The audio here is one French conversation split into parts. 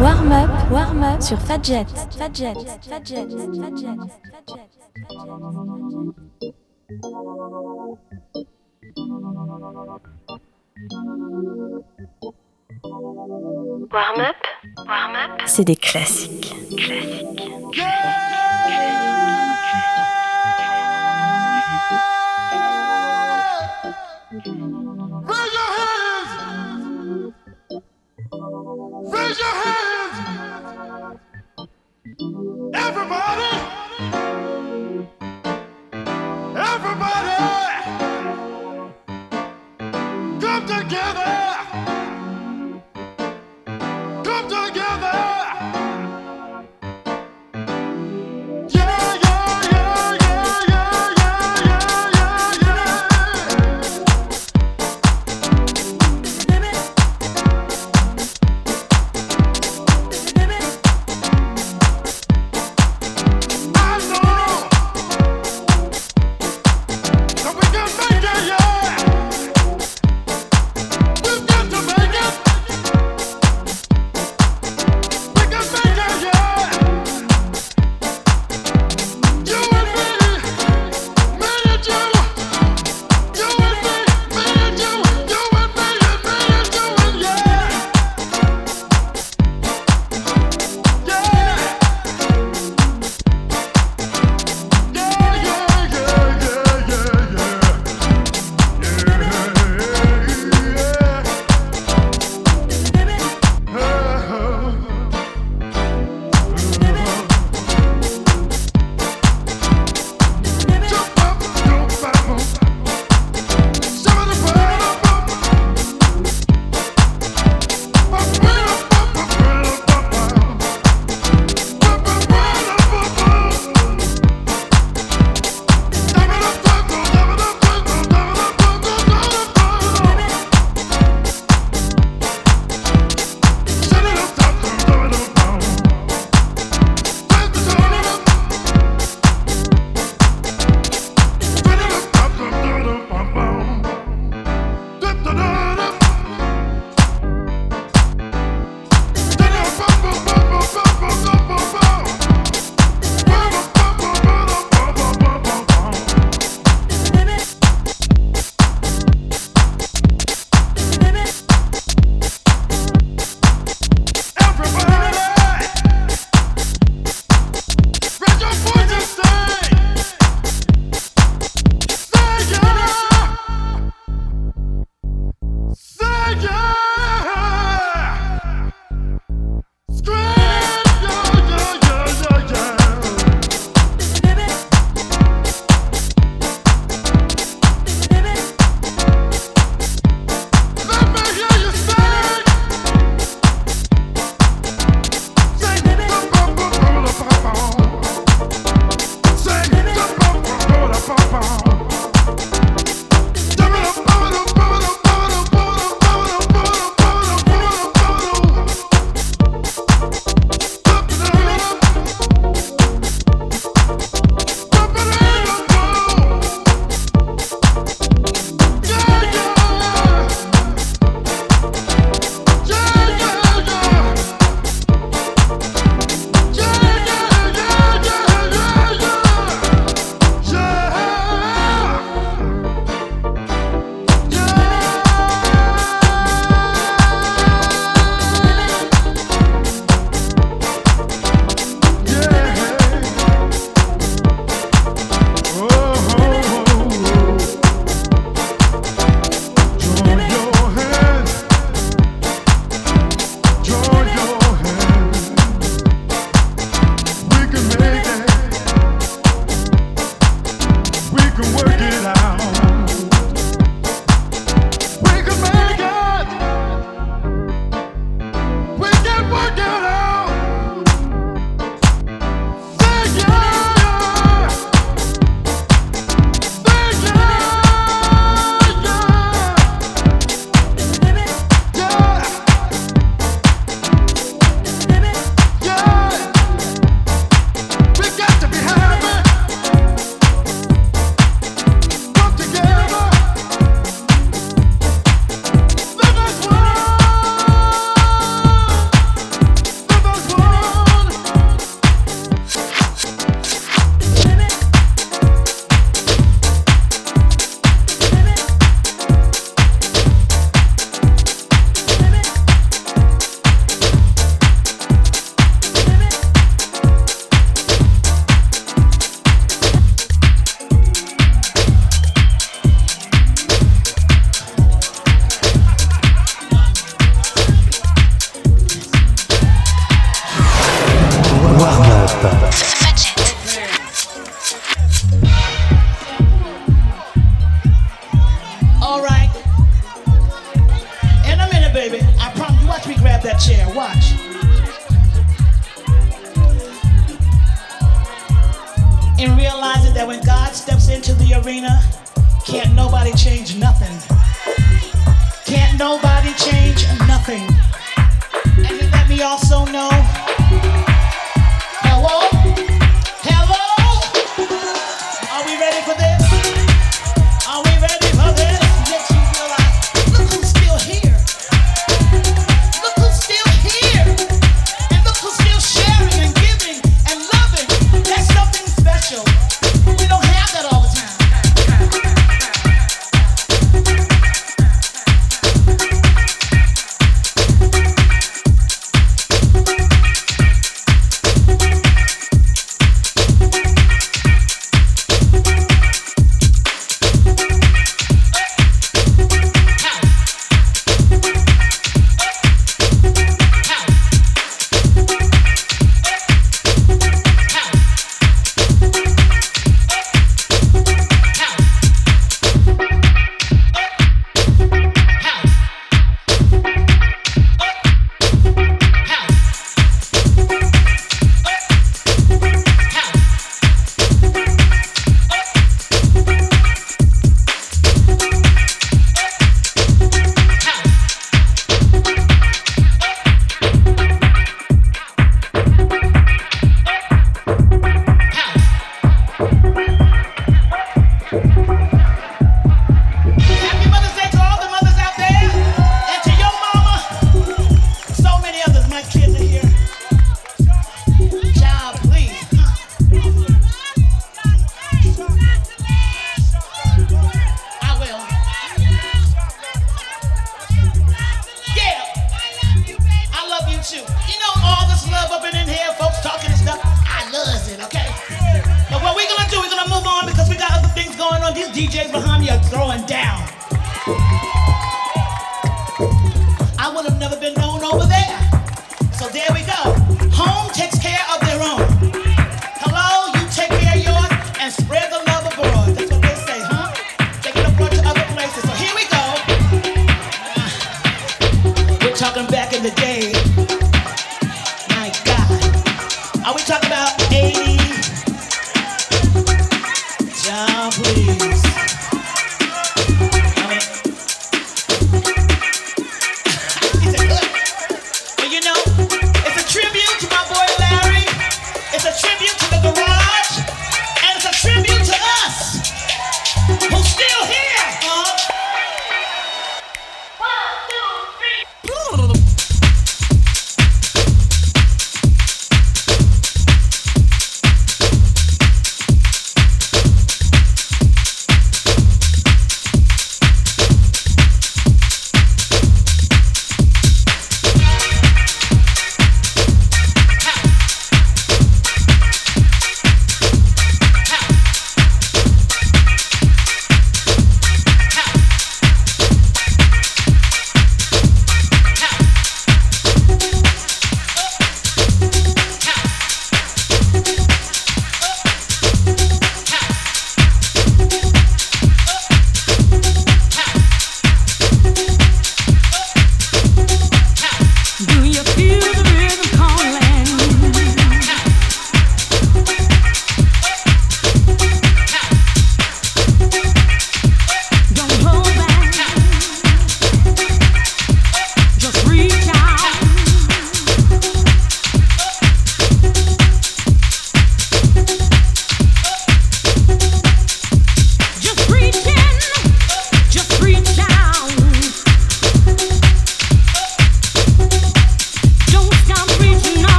Warm up, warm up sur Fadjet. Fadjet. Fadjet. Fadjet. Fadjet. Warm up, warm up. C'est des classiques. Classiques. Everybody, come together.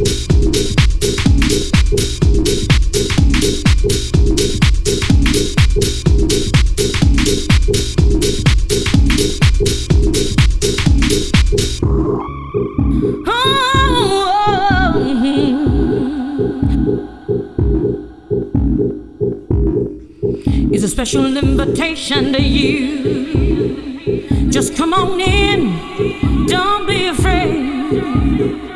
Oh, it's a special invitation to you. Just come on in, don't be afraid.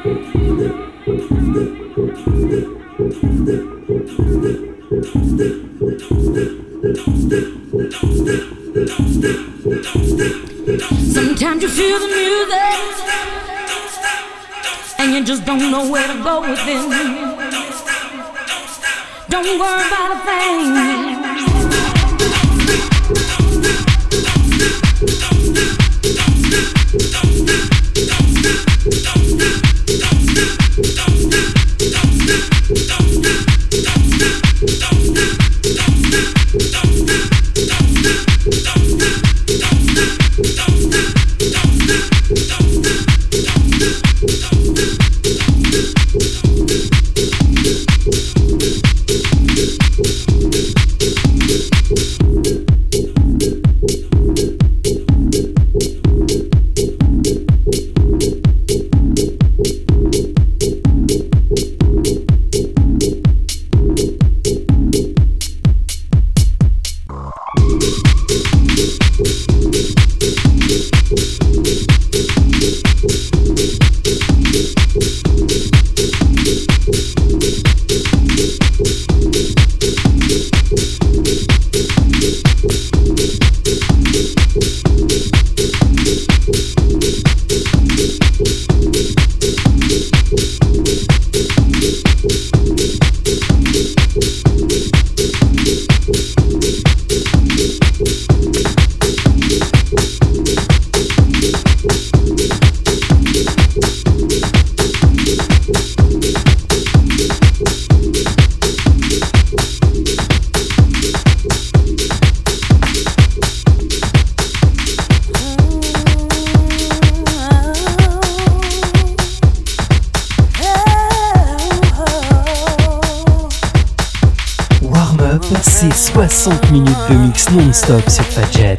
nowhere to go with them. Don't worry about a thing. le mix non-stop sur Fadjet.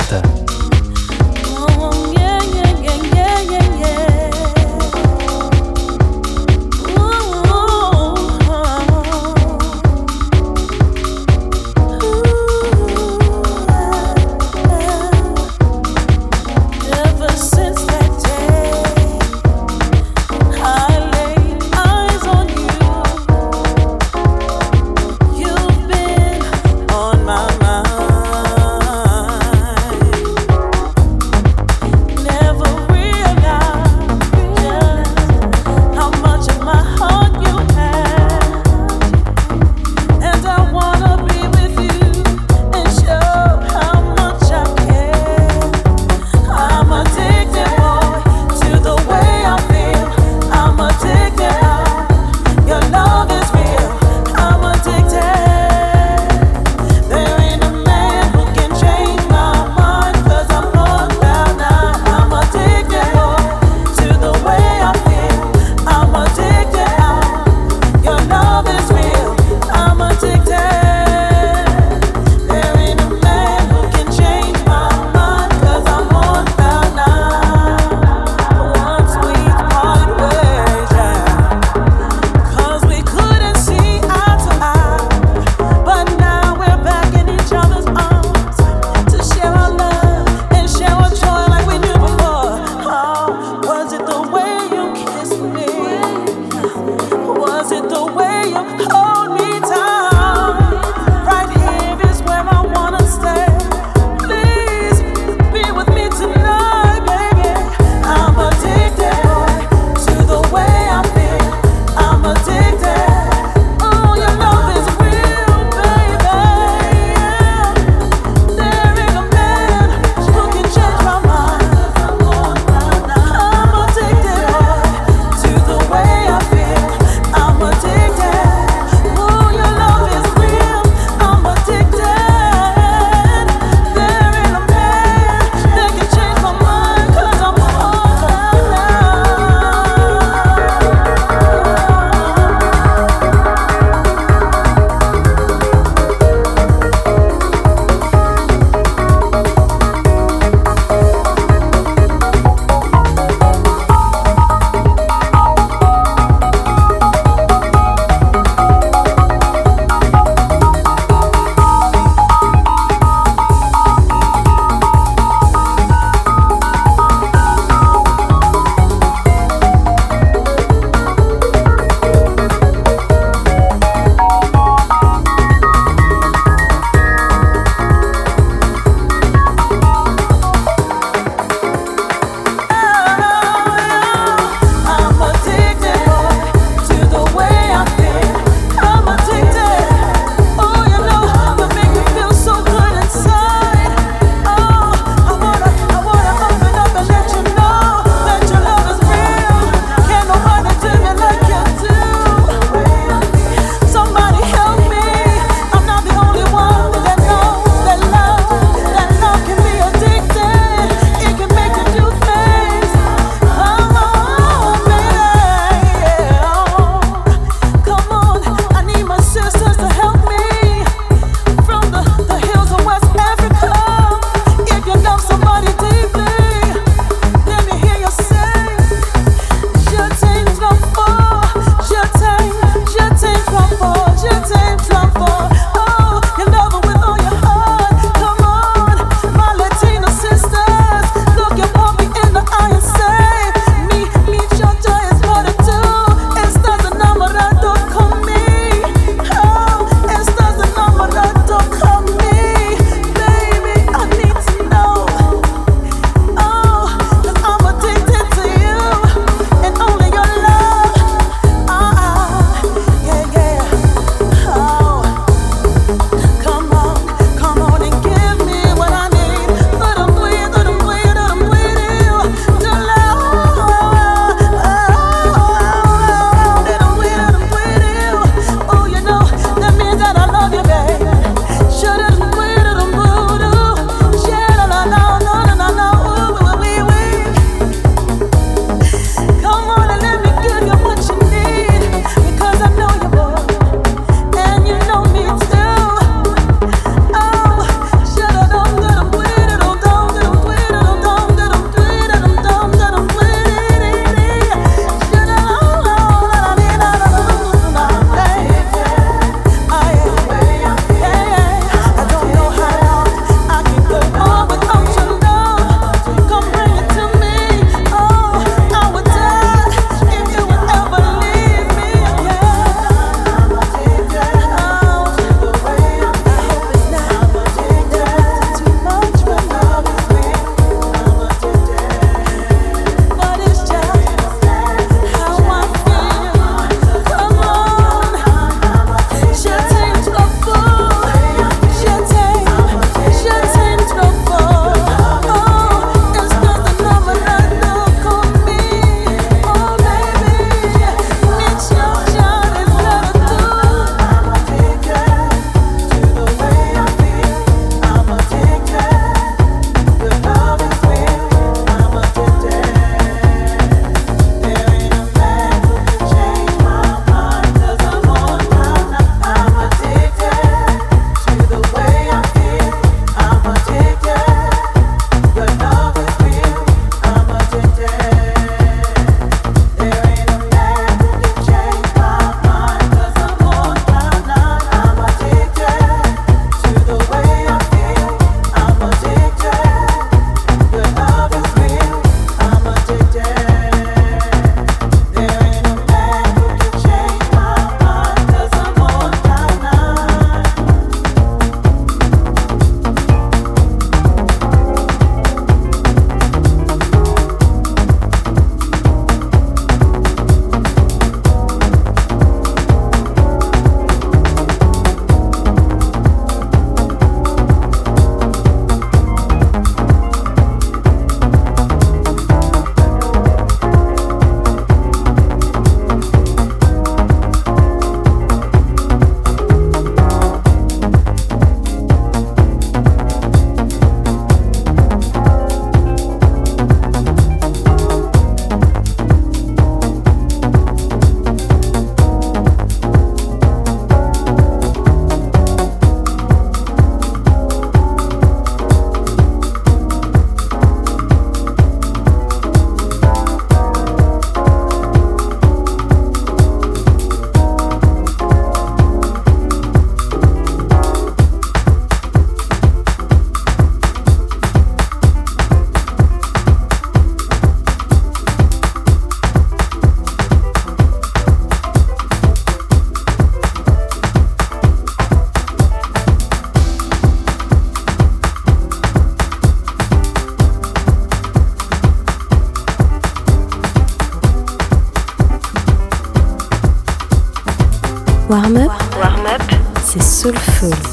Soulful.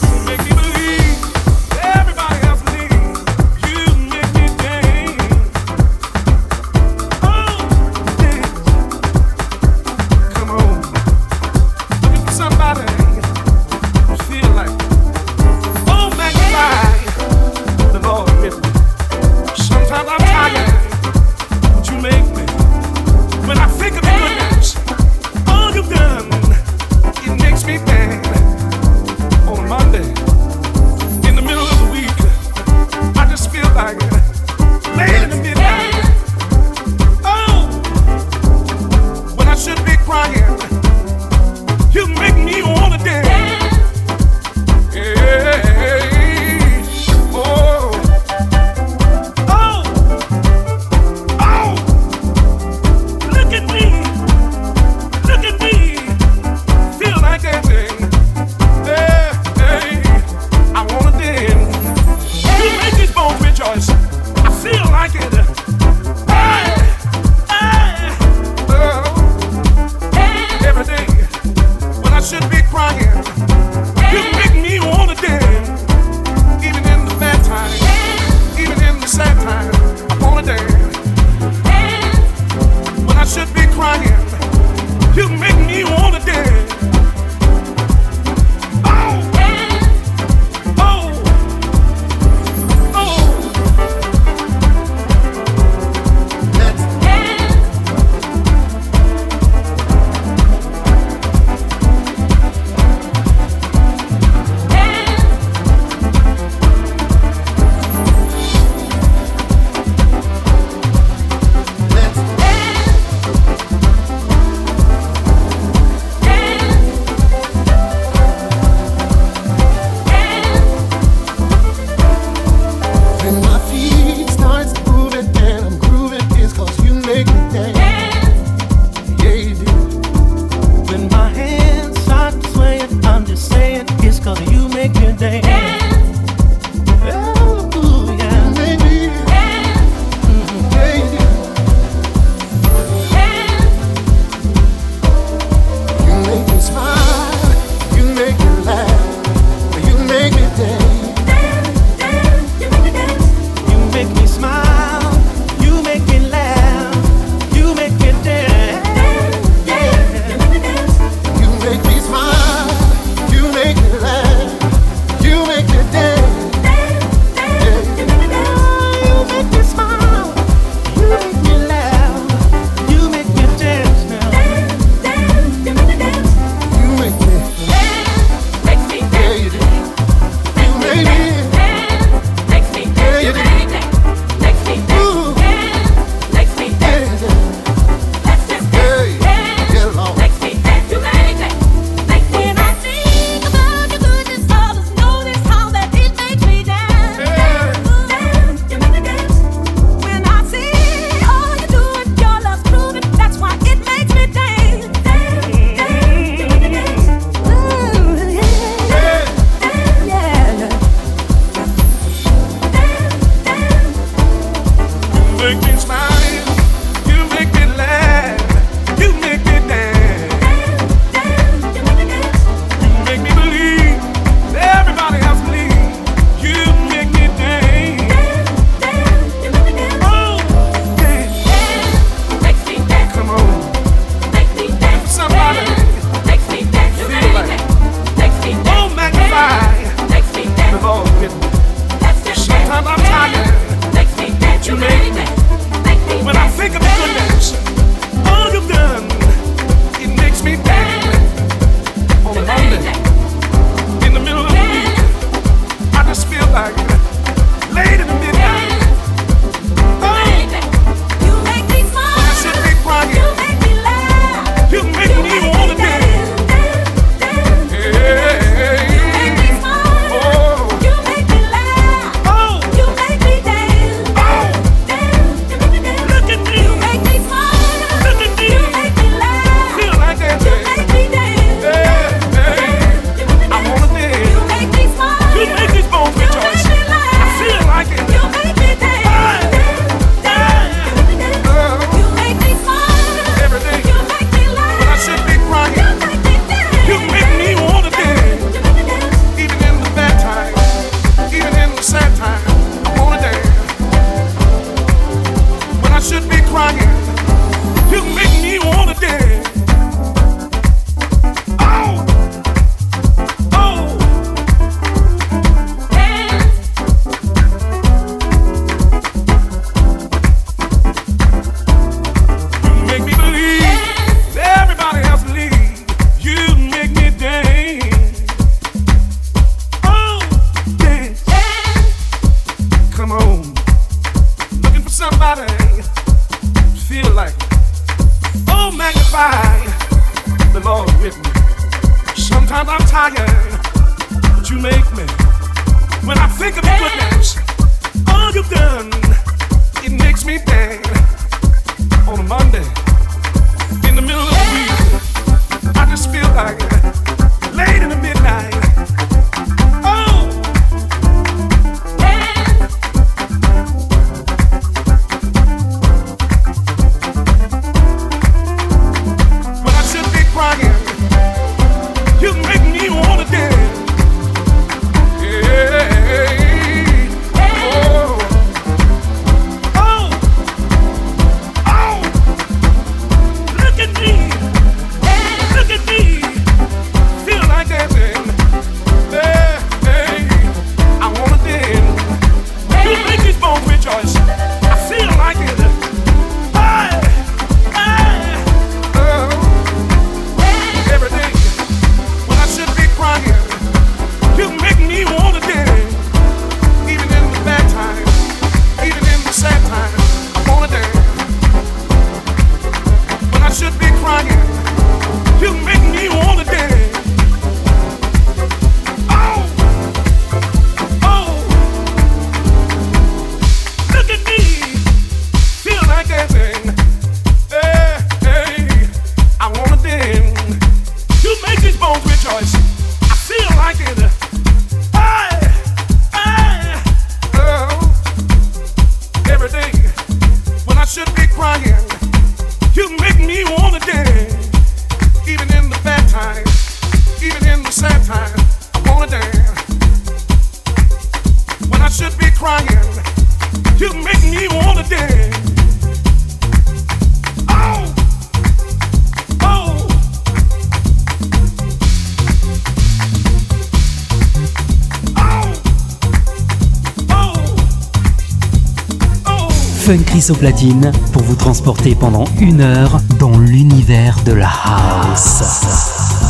Platine pour vous transporter pendant une heure dans l'univers de la house.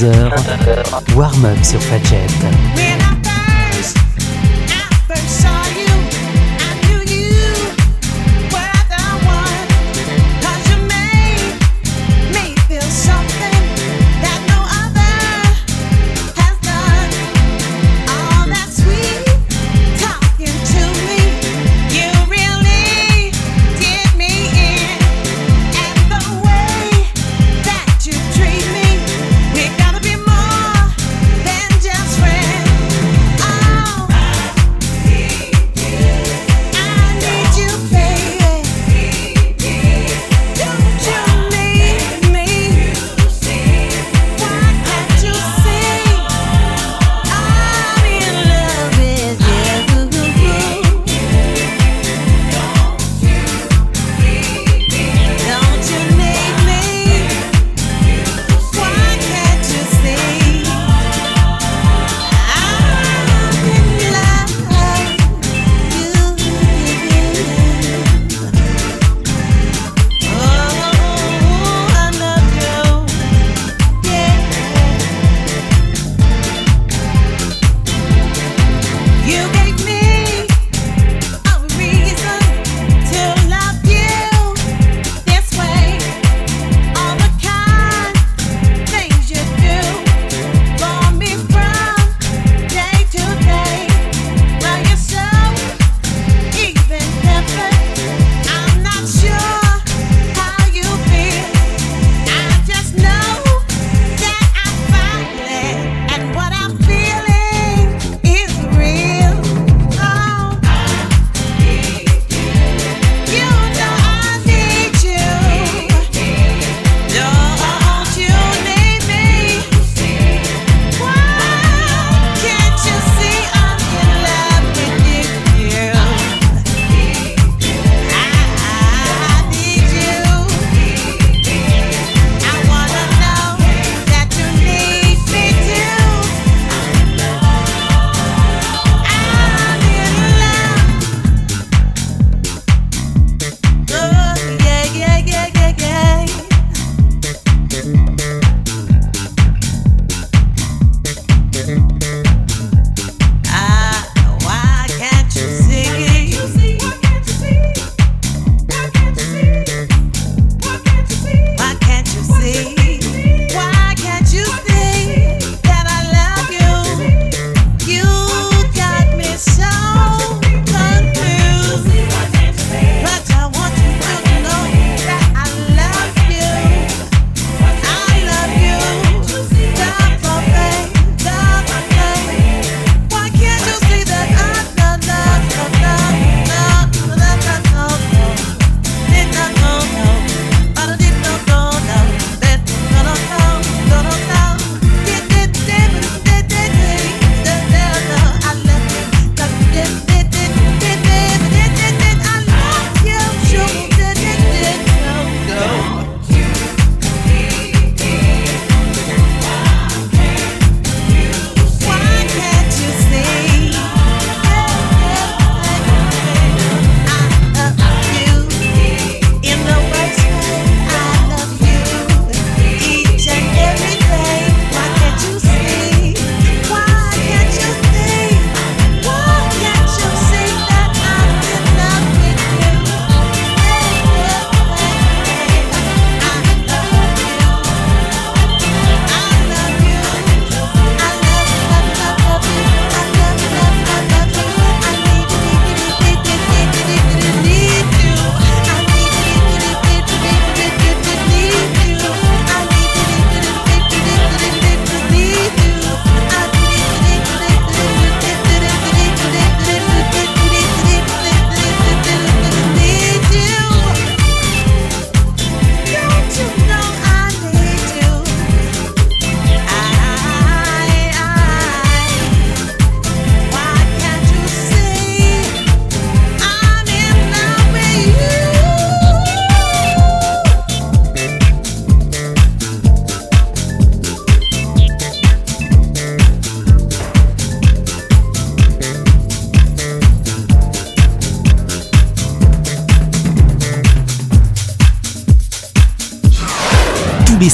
22h,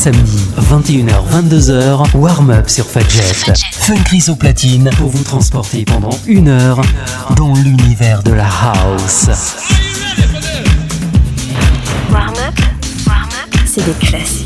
samedis, 21h-22h, warm-up sur Fadjet. Fun au platine pour vous transporter pendant une heure dans l'univers de la house. Warm-up, warm-up, C'est des classiques.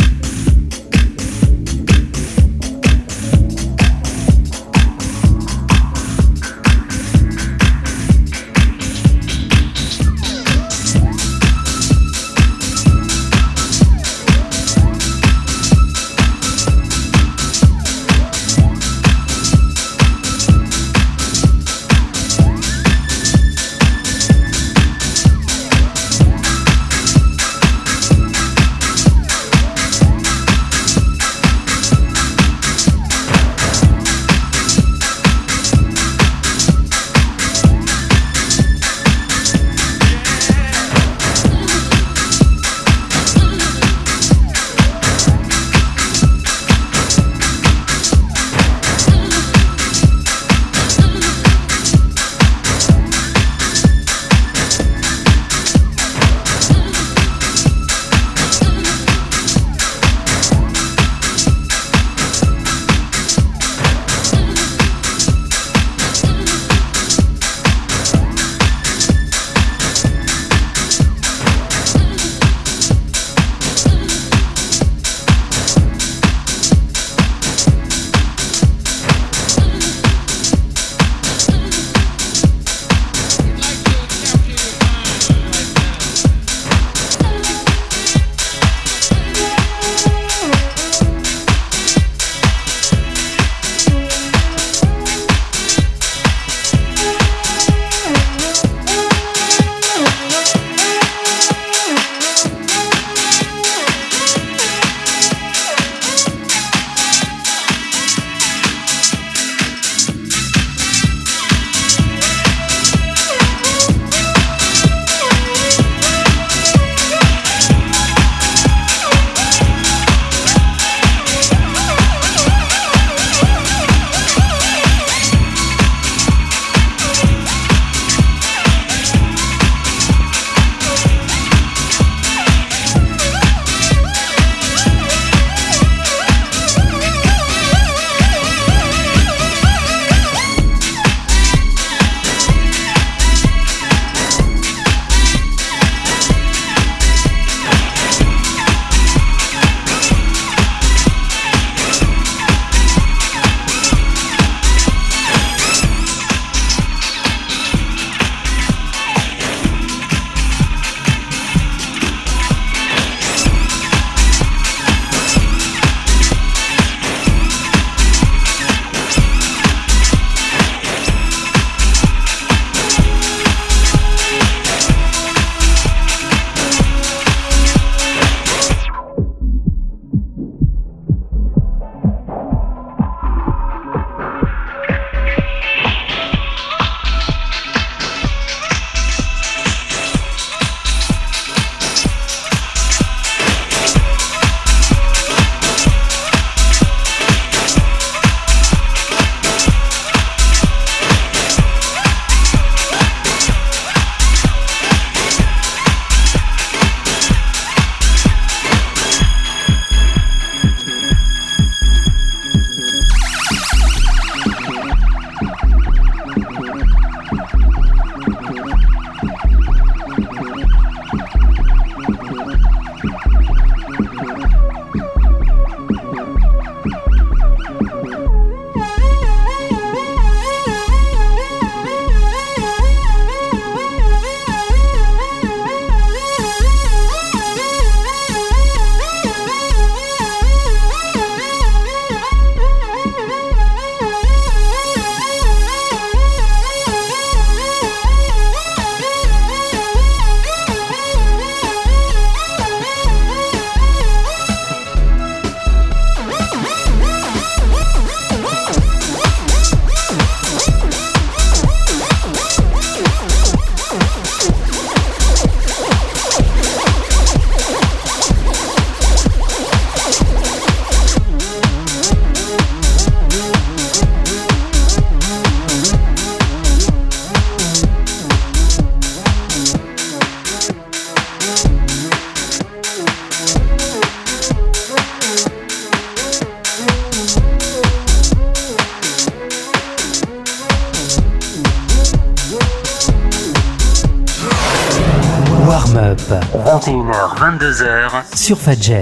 Sur Fadjet.